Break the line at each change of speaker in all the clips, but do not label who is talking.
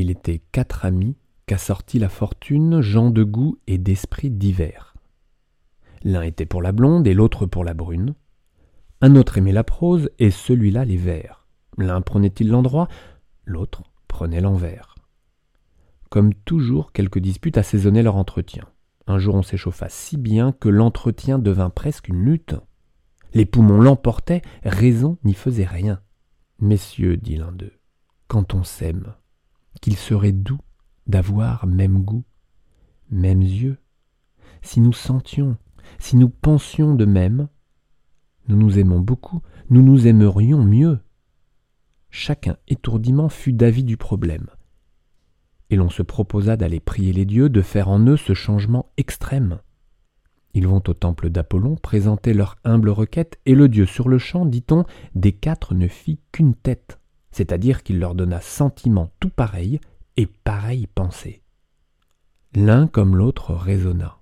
Il était quatre amis qu'assortit la fortune, gens de goût et d'esprit divers. L'un était pour la blonde et l'autre pour la brune. Un autre aimait la prose et celui-là les vers. L'un prenait-il l'endroit, l'autre prenait l'envers. Comme toujours, quelques disputes assaisonnaient leur entretien. Un jour on s'échauffa si bien que l'entretien devint presque une lutte. Les poumons l'emportaient, raison n'y faisait rien. Messieurs, dit l'un d'eux, quand on s'aime, qu'il serait doux d'avoir même goût, mêmes yeux, si nous sentions, si nous pensions de même, nous nous aimons beaucoup, nous nous aimerions mieux. Chacun étourdiment fut d'avis du problème. Et l'on se proposa d'aller prier les dieux de faire en eux ce changement extrême. Ils vont au temple d'Apollon présenter leur humble requête, et le dieu sur le champ, dit-on, des quatre ne fit qu'une tête, c'est-à-dire qu'il leur donna sentiment tout pareil et pareille pensée. L'un comme l'autre raisonna.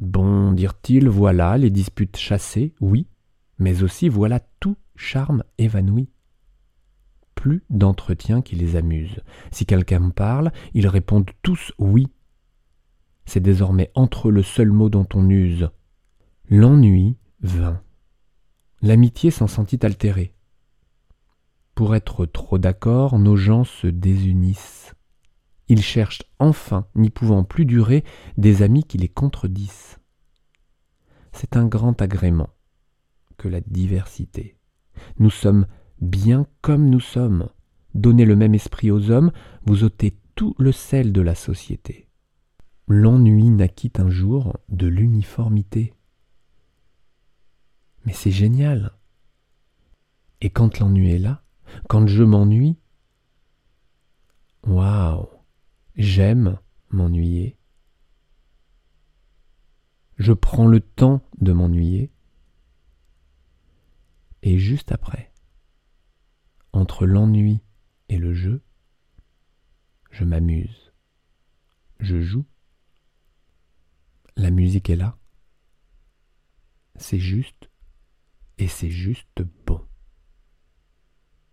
Bon, dirent-ils, voilà les disputes chassées, oui, mais aussi voilà tout charme évanoui. Plus d'entretien qui les amuse. Si quelqu'un parle, ils répondent tous oui. C'est désormais entre eux le seul mot dont on use. L'ennui vint. L'amitié s'en sentit altérée. Pour être trop d'accord, nos gens se désunissent. Ils cherchent enfin, n'y pouvant plus durer, des amis qui les contredisent. C'est un grand agrément que la diversité. Nous sommes bien comme nous sommes. Donnez le même esprit aux hommes, vous ôtez tout le sel de la société. L'ennui naquit un jour de l'uniformité. Mais c'est génial. Et quand l'ennui est là, quand je m'ennuie, waouh, j'aime m'ennuyer. Je prends le temps de m'ennuyer. Et juste après, entre l'ennui et le jeu, je m'amuse. Je joue. La musique est là. C'est juste et c'est juste bon.